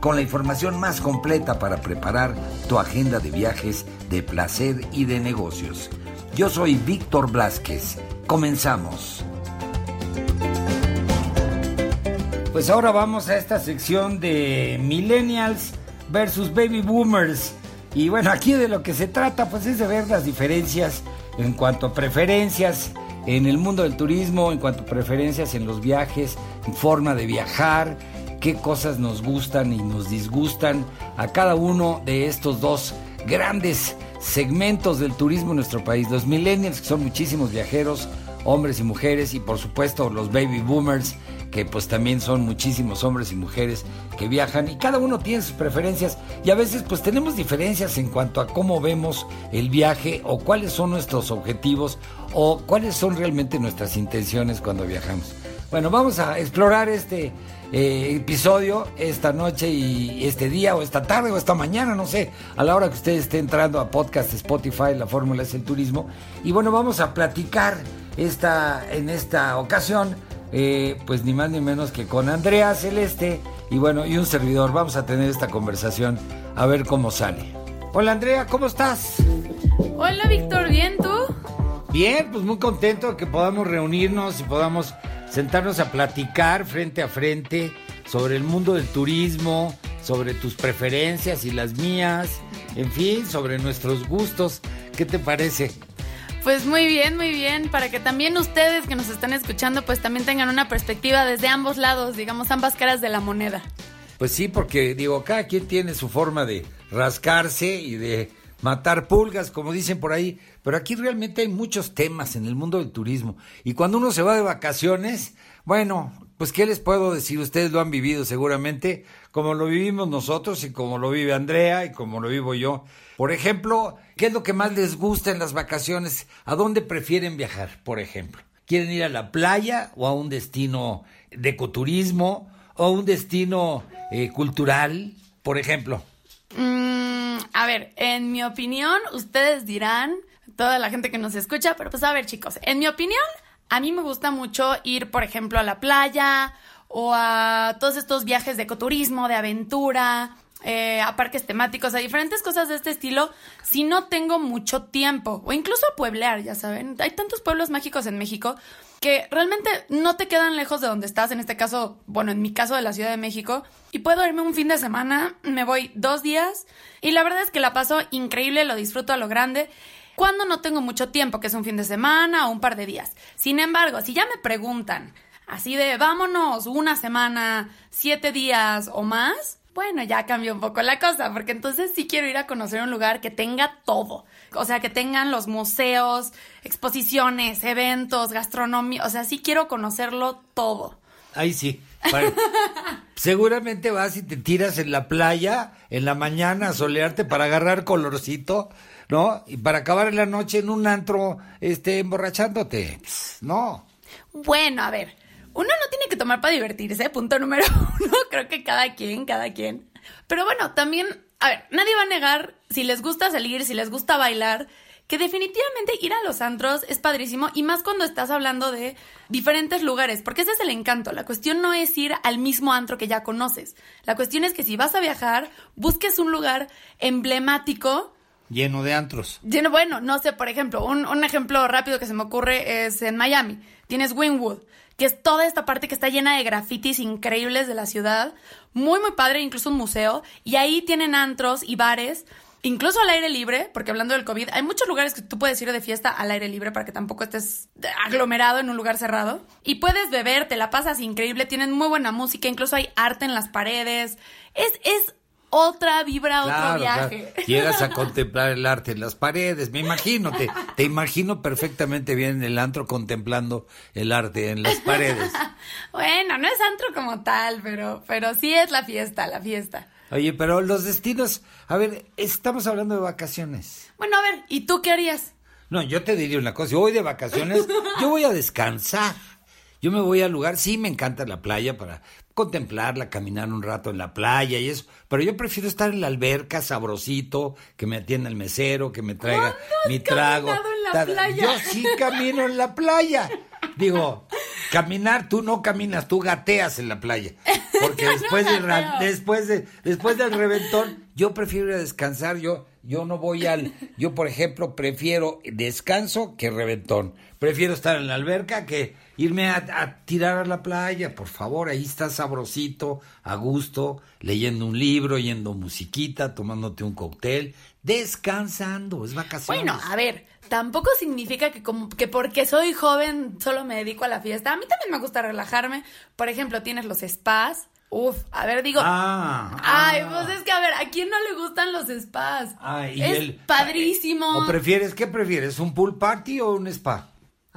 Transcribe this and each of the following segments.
con la información más completa para preparar tu agenda de viajes, de placer y de negocios. Yo soy Víctor Blasquez. Comenzamos. Pues ahora vamos a esta sección de Millennials versus Baby Boomers. Y bueno, aquí de lo que se trata pues es de ver las diferencias en cuanto a preferencias en el mundo del turismo, en cuanto a preferencias en los viajes, en forma de viajar, qué cosas nos gustan y nos disgustan a cada uno de estos dos grandes segmentos del turismo en nuestro país. Los millennials, que son muchísimos viajeros, hombres y mujeres, y por supuesto los baby boomers, que pues también son muchísimos hombres y mujeres que viajan y cada uno tiene sus preferencias y a veces pues tenemos diferencias en cuanto a cómo vemos el viaje o cuáles son nuestros objetivos o cuáles son realmente nuestras intenciones cuando viajamos. Bueno, vamos a explorar este eh, episodio esta noche y este día o esta tarde o esta mañana, no sé, a la hora que usted esté entrando a podcast Spotify, la fórmula es el turismo. Y bueno, vamos a platicar esta, en esta ocasión eh, pues ni más ni menos que con Andrea Celeste y bueno, y un servidor. Vamos a tener esta conversación a ver cómo sale. Hola Andrea, ¿cómo estás? Hola Víctor, ¿bien tú? Bien, pues muy contento de que podamos reunirnos y podamos sentarnos a platicar frente a frente sobre el mundo del turismo, sobre tus preferencias y las mías, en fin, sobre nuestros gustos. ¿Qué te parece? Pues muy bien, muy bien, para que también ustedes que nos están escuchando pues también tengan una perspectiva desde ambos lados, digamos ambas caras de la moneda. Pues sí, porque digo, cada quien tiene su forma de rascarse y de matar pulgas, como dicen por ahí, pero aquí realmente hay muchos temas en el mundo del turismo y cuando uno se va de vacaciones, bueno, pues qué les puedo decir, ustedes lo han vivido seguramente, como lo vivimos nosotros y como lo vive Andrea y como lo vivo yo. Por ejemplo, ¿qué es lo que más les gusta en las vacaciones? ¿A dónde prefieren viajar, por ejemplo? ¿Quieren ir a la playa o a un destino de ecoturismo o a un destino eh, cultural, por ejemplo? Mm, a ver, en mi opinión, ustedes dirán, toda la gente que nos escucha, pero pues a ver chicos, en mi opinión, a mí me gusta mucho ir, por ejemplo, a la playa o a todos estos viajes de ecoturismo, de aventura, eh, a parques temáticos, a diferentes cosas de este estilo, si no tengo mucho tiempo, o incluso a pueblear, ya saben. Hay tantos pueblos mágicos en México que realmente no te quedan lejos de donde estás, en este caso, bueno, en mi caso de la Ciudad de México, y puedo irme un fin de semana, me voy dos días, y la verdad es que la paso increíble, lo disfruto a lo grande, cuando no tengo mucho tiempo, que es un fin de semana o un par de días. Sin embargo, si ya me preguntan, así de vámonos una semana, siete días o más, bueno, ya cambió un poco la cosa, porque entonces sí quiero ir a conocer un lugar que tenga todo. O sea, que tengan los museos, exposiciones, eventos, gastronomía. O sea, sí quiero conocerlo todo. Ahí sí. Seguramente vas y te tiras en la playa en la mañana a solearte para agarrar colorcito, ¿no? Y para acabar en la noche en un antro, este, emborrachándote. No. Bueno, a ver uno no tiene que tomar para divertirse, punto número uno. Creo que cada quien, cada quien. Pero bueno, también, a ver, nadie va a negar si les gusta salir, si les gusta bailar, que definitivamente ir a los antros es padrísimo y más cuando estás hablando de diferentes lugares, porque ese es el encanto. La cuestión no es ir al mismo antro que ya conoces. La cuestión es que si vas a viajar, busques un lugar emblemático. Lleno de antros. Lleno, bueno, no sé, por ejemplo, un, un ejemplo rápido que se me ocurre es en Miami. Tienes Wynwood que es toda esta parte que está llena de grafitis increíbles de la ciudad, muy muy padre, incluso un museo, y ahí tienen antros y bares, incluso al aire libre, porque hablando del COVID, hay muchos lugares que tú puedes ir de fiesta al aire libre para que tampoco estés aglomerado en un lugar cerrado, y puedes beber, te la pasas increíble, tienen muy buena música, incluso hay arte en las paredes, es, es otra vibra, otro viaje. Llegas a contemplar el arte en las paredes, me imagino, te, te imagino perfectamente bien en el antro contemplando el arte en las paredes. bueno, no es antro como tal, pero, pero sí es la fiesta, la fiesta. Oye, pero los destinos, a ver, estamos hablando de vacaciones. Bueno, a ver, ¿y tú qué harías? No, yo te diría una cosa, yo voy de vacaciones, yo voy a descansar. Yo me voy al lugar, sí me encanta la playa para contemplarla, caminar un rato en la playa y eso, pero yo prefiero estar en la alberca sabrosito, que me atienda el mesero, que me traiga mi trago. en la playa? Yo sí camino en la playa. Digo, caminar, tú no caminas, tú gateas en la playa. Porque después, después, de, después del reventón, yo prefiero ir a descansar. Yo, yo no voy al. Yo, por ejemplo, prefiero descanso que reventón. Prefiero estar en la alberca que irme a, a tirar a la playa. Por favor, ahí está sabrosito, a gusto, leyendo un libro, yendo musiquita, tomándote un cóctel, descansando. Es vacaciones. Bueno, a ver, tampoco significa que como que porque soy joven solo me dedico a la fiesta. A mí también me gusta relajarme. Por ejemplo, tienes los spas. Uf, a ver, digo. Ah, Ay, ah. pues es que a ver, ¿a quién no le gustan los spas? Ah, y es el- padrísimo. ¿O prefieres, qué prefieres, un pool party o un spa?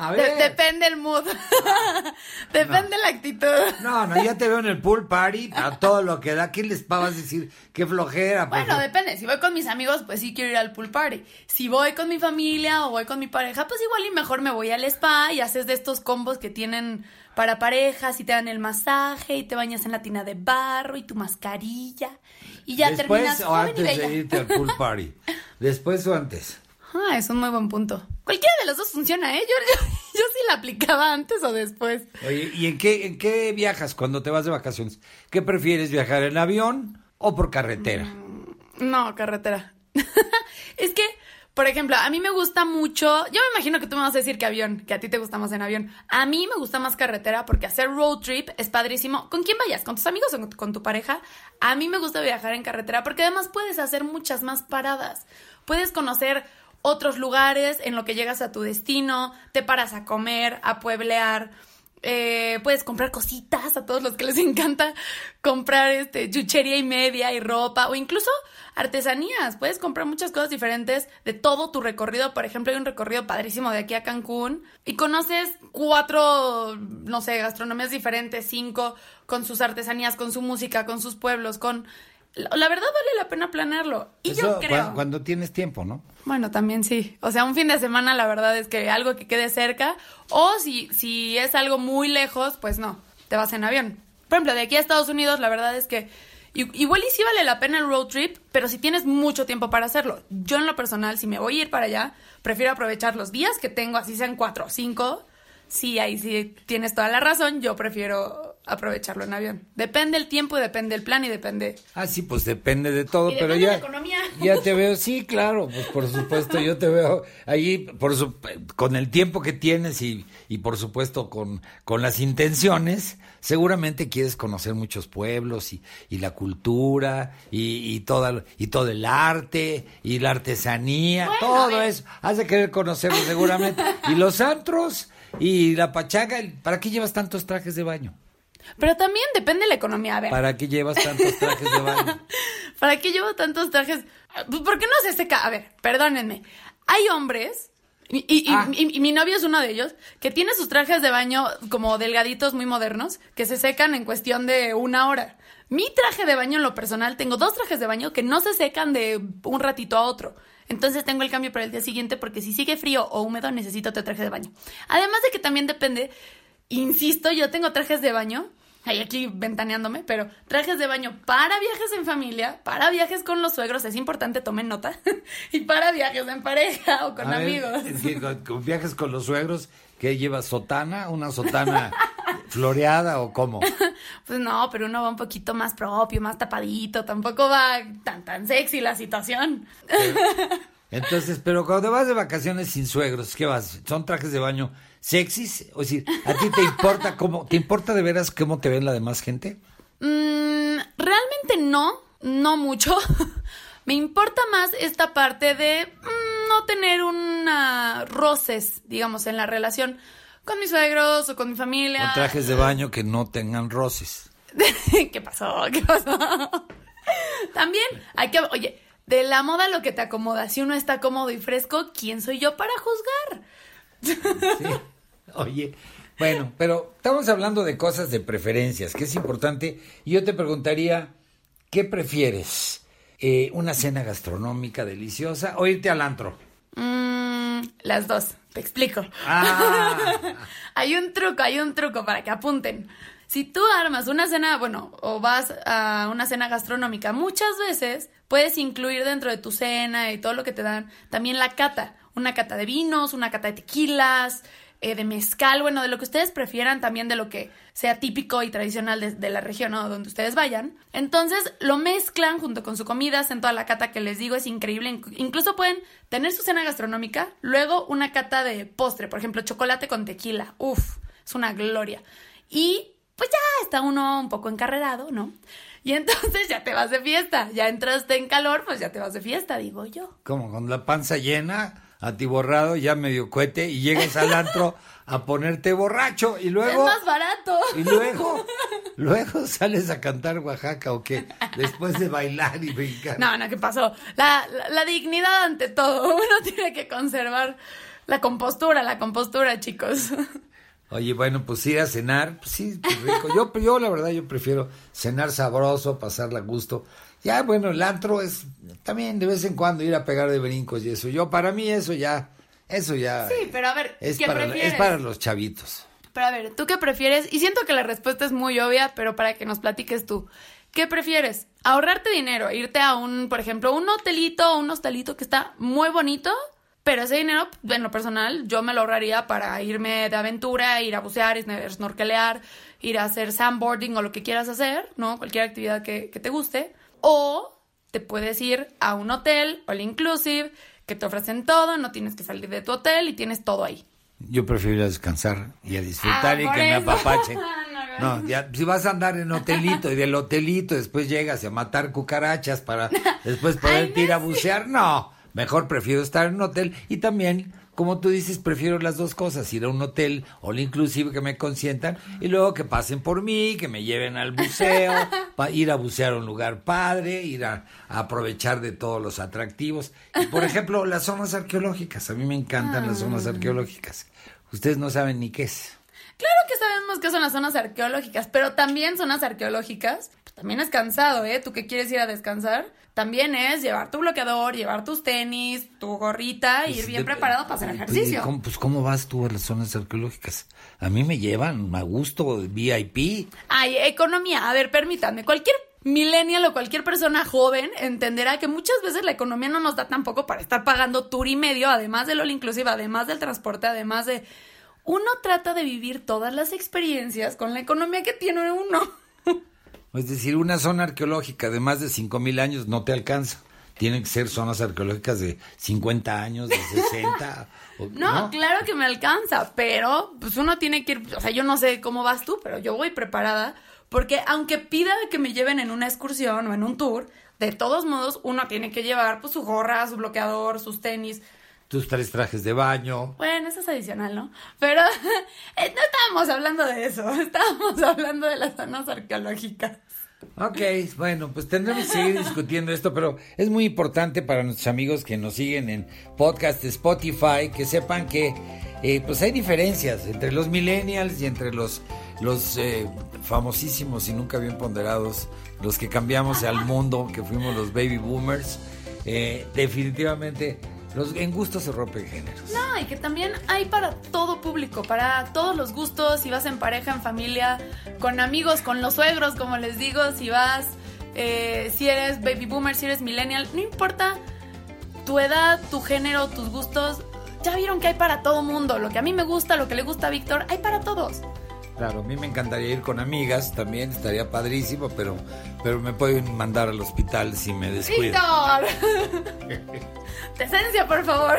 A De- ver. depende el mood. depende la actitud. No, no, ya te veo en el pool party, a todo lo que da. ¿Qué les vas a decir? Qué flojera. pues. Bueno, depende. Si voy con mis amigos, pues sí quiero ir al pool party. Si voy con mi familia o voy con mi pareja, pues igual y mejor me voy al spa y haces de estos combos que tienen para parejas y te dan el masaje y te bañas en la tina de barro y tu mascarilla y ya Después terminas o joven y antes de irte al pool party. Después o antes. Ah, es un muy buen punto. Cualquiera de los dos funciona, ¿eh? Yo, yo, yo sí la aplicaba antes o después. Oye, ¿y en qué, en qué viajas cuando te vas de vacaciones? ¿Qué prefieres, viajar en avión o por carretera? No, carretera. es que, por ejemplo, a mí me gusta mucho. Yo me imagino que tú me vas a decir que avión, que a ti te gusta más en avión. A mí me gusta más carretera porque hacer road trip es padrísimo. ¿Con quién vayas? ¿Con tus amigos o con tu pareja? A mí me gusta viajar en carretera porque además puedes hacer muchas más paradas. Puedes conocer otros lugares en lo que llegas a tu destino, te paras a comer, a pueblear. Eh, puedes comprar cositas a todos los que les encanta comprar este chuchería y media y ropa o incluso artesanías. Puedes comprar muchas cosas diferentes de todo tu recorrido. Por ejemplo, hay un recorrido padrísimo de aquí a Cancún y conoces cuatro, no sé, gastronomías diferentes, cinco, con sus artesanías, con su música, con sus pueblos, con... La verdad vale la pena planearlo. Y Eso yo creo... cua- cuando tienes tiempo, ¿no? Bueno, también sí. O sea, un fin de semana la verdad es que algo que quede cerca. O si, si es algo muy lejos, pues no, te vas en avión. Por ejemplo, de aquí a Estados Unidos la verdad es que igual y sí vale la pena el road trip, pero si tienes mucho tiempo para hacerlo. Yo en lo personal, si me voy a ir para allá, prefiero aprovechar los días que tengo, así sean cuatro o cinco. Sí, ahí sí tienes toda la razón. Yo prefiero aprovecharlo en avión. Depende el tiempo, depende el plan y depende Ah, sí, pues depende de todo, Y pero ya. de la economía. Ya te veo, sí, claro, pues por supuesto, yo te veo allí, por su- con el tiempo que tienes y, y por supuesto con, con las intenciones, seguramente quieres conocer muchos pueblos y, y la cultura y, y, toda, y todo el arte y la artesanía, Bueno, todo eso. Has de querer conocerlo seguramente. y los antros y la pachaga, ¿para qué llevas tantos trajes de baño? Pero también depende de la economía. A ver. ¿Para qué llevas tantos trajes de baño? ¿Para qué llevo tantos trajes? Pues, ¿Por qué no se seca? A ver, perdónenme. Hay hombres, y, y- y- Ah. y- y mi novio es uno de ellos, que tiene sus trajes de baño como delgaditos, muy modernos, que se secan en cuestión de una hora. Mi traje de baño en lo personal, tengo dos trajes de baño que no se secan de un ratito a otro. Entonces tengo el cambio para el día siguiente porque si sigue frío o húmedo necesito otro traje de baño. Además de que también depende, insisto, yo tengo trajes de baño, ahí aquí ventaneándome, pero trajes de baño para viajes en familia, para viajes con los suegros, es importante, tomen nota, y para viajes en pareja o con A ver, amigos. con- con viajes con los suegros, ¿qué llevas? ¿Sotana? ¿Una sotana floreada o cómo? Pues no, pero uno va un poquito más propio, más tapadito, tampoco va tan tan sexy la situación. Entonces, pero cuando vas de vacaciones sin suegros, ¿qué vas? ¿Son trajes de baño sexys? O decir, ¿a ti te importa cómo, te importa de veras cómo te ven la demás gente? Mm, realmente no, no mucho. Me importa más esta parte de mm, no tener una roces, digamos, en la relación con mis suegros o con mi familia. Con trajes de baño que no tengan roces. ¿Qué pasó? ¿Qué pasó? También hay que, oye, de la moda lo que te acomoda. Si uno está cómodo y fresco, ¿quién soy yo para juzgar? Sí. Oye, bueno, pero estamos hablando de cosas de preferencias, que es importante. Y yo te preguntaría, ¿qué prefieres? Eh, ¿Una cena gastronómica deliciosa o irte al antro? Mm, las dos, te explico. Ah. hay un truco, hay un truco para que apunten. Si tú armas una cena, bueno, o vas a una cena gastronómica, muchas veces puedes incluir dentro de tu cena y todo lo que te dan también la cata. Una cata de vinos, una cata de tequilas, eh, de mezcal, bueno, de lo que ustedes prefieran, también de lo que sea típico y tradicional de, la región o donde ustedes vayan. Entonces lo mezclan junto con su comida, hacen toda la cata que les digo, es increíble. Incluso pueden tener su cena gastronómica, luego una cata de postre, por ejemplo, chocolate con tequila. Uf, es una gloria. Y pues ya está uno un poco encarrerado, ¿no? Y entonces ya te vas de fiesta, ya entraste en calor, pues ya te vas de fiesta, digo yo. Como con la panza llena, atiborrado, ya medio cohete, y llegas al antro a ponerte borracho y luego... Es más barato. Y luego, luego sales a cantar Oaxaca o qué, después de bailar y brincar. No, no, ¿qué pasó? La, la, la dignidad ante todo, uno tiene que conservar la compostura, la compostura, chicos. Oye, bueno, pues ir a cenar, pues sí, pues rico. Yo, yo la verdad, yo prefiero cenar sabroso, pasarla a gusto. Ya, bueno, el antro es también de vez en cuando ir a pegar de brincos y eso. Yo, para mí eso ya, eso ya. Sí, pero a ver, es ¿qué para, prefieres? Es para los chavitos. Pero a ver, ¿tú qué prefieres? Y siento que la respuesta es muy obvia, pero para que nos platiques tú. ¿Qué prefieres? ¿Ahorrarte dinero? ¿Irte a un, por ejemplo, un hotelito o un hostelito que está muy bonito? Pero ese dinero, en lo personal, yo me lo ahorraría para irme de aventura, ir a bucear, snorkelear, ir a hacer sandboarding o lo que quieras hacer, ¿no? Cualquier actividad que, que te guste. O te puedes ir a un hotel, all inclusive, que te ofrecen todo, no tienes que salir de tu hotel y tienes todo ahí. Yo prefiero ir a descansar y a disfrutar Ah, y que me eso. apapachen. No, ya, si vas a andar en hotelito y del hotelito después llegas a matar cucarachas para después poder ir a no, bucear, no. Mejor prefiero estar en un hotel y también, como tú dices, prefiero las dos cosas, ir a un hotel all inclusive que me consientan y luego que pasen por mí, que me lleven al buceo, pa- ir a bucear a un lugar padre, ir a, a aprovechar de todos los atractivos. Y por ejemplo, las zonas arqueológicas, a mí me encantan las zonas Ah. arqueológicas. Ustedes no saben ni qué es. Claro que sabemos que son las zonas arqueológicas, pero también zonas arqueológicas, también es cansado, ¿eh? Tú que quieres ir a descansar, también es llevar tu bloqueador, llevar tus tenis, tu gorrita, e ir bien de- preparado para hacer ejercicio. ¿cómo- pues, ¿cómo vas tú a las zonas arqueológicas? A mí me llevan a gusto, VIP. Ay, economía, a ver, permítanme, cualquier millennial o cualquier persona joven entenderá que muchas veces la economía no nos da tampoco para estar pagando tour y medio, además del all inclusive, además del transporte, además de... Uno trata de vivir todas las experiencias con la economía que tiene uno. Es decir, una zona arqueológica de más de 5.000 años no te alcanza. Tienen que ser zonas arqueológicas de 50 años, de 60. o- No, claro que me alcanza, pero pues uno tiene que ir, o sea, yo no sé cómo vas tú, pero yo voy preparada, porque aunque pida que me lleven en una excursión o en un tour, de todos modos uno tiene que llevar pues su gorra, su bloqueador, sus tenis. Tus tres trajes de baño. Bueno, eso es adicional, ¿no? Pero eh, no estábamos hablando de eso, estábamos hablando de las zonas arqueológicas. Ok, bueno, pues tendremos que seguir discutiendo esto, pero es muy importante para nuestros amigos que nos siguen en podcast de Spotify que sepan que eh, pues hay diferencias entre los millennials y entre los los eh, famosísimos y nunca bien ponderados, los que cambiamos al mundo, que fuimos los baby boomers. Eh, definitivamente, los en gusto se rompen géneros. No, y que también hay para todo público, para todos los gustos, si vas en pareja, en familia, con amigos, con los suegros, como les digo, si vas, eh, si eres baby boomer, si eres millennial, no importa tu edad, tu género, tus gustos, ya vieron que hay para todo mundo, lo que a mí me gusta, lo que le gusta a Víctor, hay para todos. Claro, a mí me encantaría ir con amigas, también estaría padrísimo, pero, pero me pueden mandar al hospital si me descuido. Víctor, decencia, por favor.